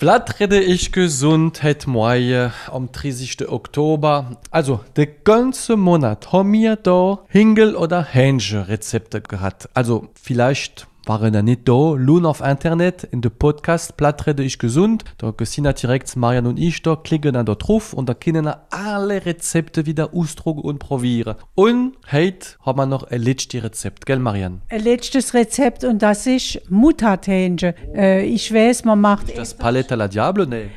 Vlad rede ich gesund het moie am 30. Oktober. Also de ganze Monat haben wir da Hingel oder Hähnchen Rezepte gehabt. Also vielleicht waren er nicht da. Lohn auf Internet, in der Podcast Platt rede ich gesund. Da sind direkt Marian und ich da, klicken dann da drauf und da können wir alle Rezepte wieder ausdrucken und probieren. Und heute haben wir noch ein letztes Rezept, gell Marian? Ein letztes Rezept und das ist Mutterhähnchen. Äh, ich weiß, man macht. Das Palette la Diablo, ne?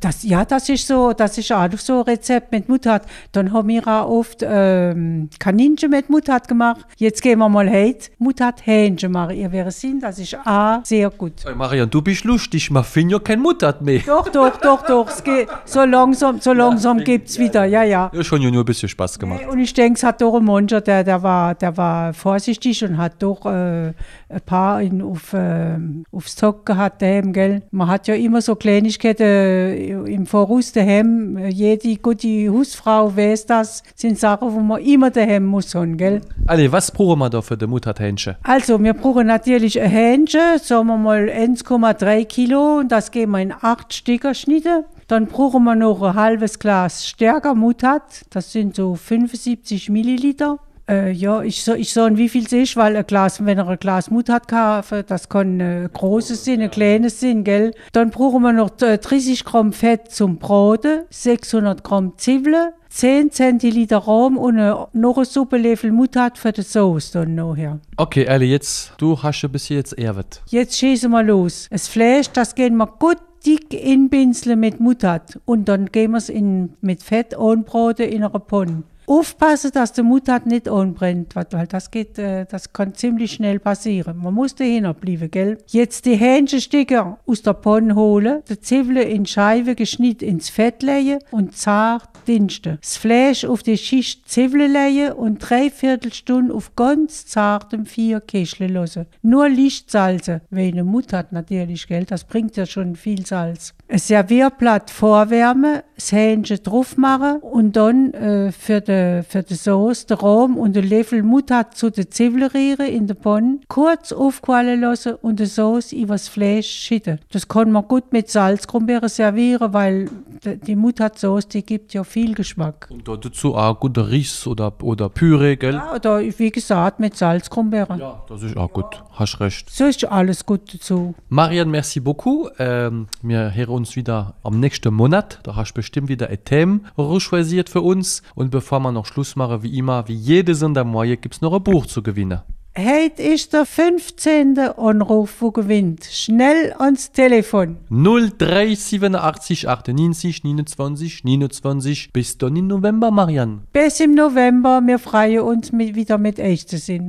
Das, ja, das ist so, das ist auch so ein Rezept mit Mutterhat. Dann haben wir auch oft ähm, Kaninchen mit Mutterhat gemacht. Jetzt gehen wir mal heute Mutterhähnchen machen. Ihr werdet sehen, das ist auch sehr gut. Hey Marian, du bist lustig, man findet ja kein Mutterhat mehr. Doch, doch, doch, doch. Es geht, so langsam, so langsam ja, gibt es wieder, ja, ja. Ja, schon ja nur ein bisschen Spaß gemacht. Und ich denke, es hat doch ein Monster, der, der, war, der war vorsichtig und hat doch äh, ein paar in, auf, äh, aufs Zock gehabt, daheim, gell. Man hat ja immer so Kleinigkeiten äh, im Voraus daheim. Jede gute Hausfrau weiß das, sind Sachen, wo man immer daheim muss haben, gell. Ali, was brauchen wir da für den Mutterhähnchen? Also, wir brauchen natürlich ein Hähnchen, sagen wir mal 1,3 Kilo, und das geben wir in acht Stücke schnitte. Dann brauchen wir noch ein halbes Glas stärker Mutterhat, das sind so 75 Milliliter. Äh, ja, ich so, ich so, wie viel es ist, weil ein Glas, wenn er ein Glas Mut hat, kaufen, das kann ein großes sein, ein kleines sein, gell. Dann brauchen wir noch 30 Gramm Fett zum Braten, 600 Gramm Zwiebeln, 10 Zentiliter Rahm und noch ein Suppenlöffel Mutterhat für die Sauce dann nachher. Okay, Ellie, jetzt, du hast ja bis jetzt erwet. Jetzt schießen wir los. Das Fleisch, das gehen wir gut dick inbinzeln mit Mutterhat und dann gehen wir es mit Fett anbraten in einer Pfanne. Aufpassen, dass der Mutterhat nicht anbrennt, weil das geht, äh, das kann ziemlich schnell passieren. Man muss dahinter bleiben, gell? Jetzt die Hähnchenstücke aus der Pfanne holen, die Zwiebeln in Scheiben geschnitten ins Fett legen und zart dünsten. Das Fleisch auf die Schicht Zwiebeln legen und dreiviertel Stunde auf ganz zartem Vier köcheln lassen. Nur Licht salzen, weil eine Mutterhat natürlich, gell? Das bringt ja schon viel Salz. Ein Servierblatt vorwärmen, das Hähnchen drauf machen und dann äh, für die de, für die Sauce den Rahm und den Löffel Mutterhat zu den Zwiebeln rühren in der Pfanne, kurz aufquallen lassen und die Sauce übers Fleisch schütten. Das kann man gut mit Salzkrummbeeren servieren, weil die Mutterhat-Sauce, die gibt ja viel Geschmack. Und dazu auch guter Reis oder, oder Püree, gell? Ja, oder wie gesagt, mit Salzkrummbeeren. Ja, das ist auch gut. Hast recht. So ist alles gut dazu. Marianne, merci beaucoup. Ähm, wir hören uns wieder am nächsten Monat. Da hast du bestimmt wieder ein Thema für uns. Und bevor wir noch Schluss machen, wie immer, wie jede Sondermorgen, gibt es noch ein Buch zu gewinnen. Heute ist der 15. Anruf, wo gewinnt. Schnell ans Telefon. 0387 98 29 29. Bis dann im November, Marianne. Bis im November. Wir freuen uns mit, wieder mit euch zu sein.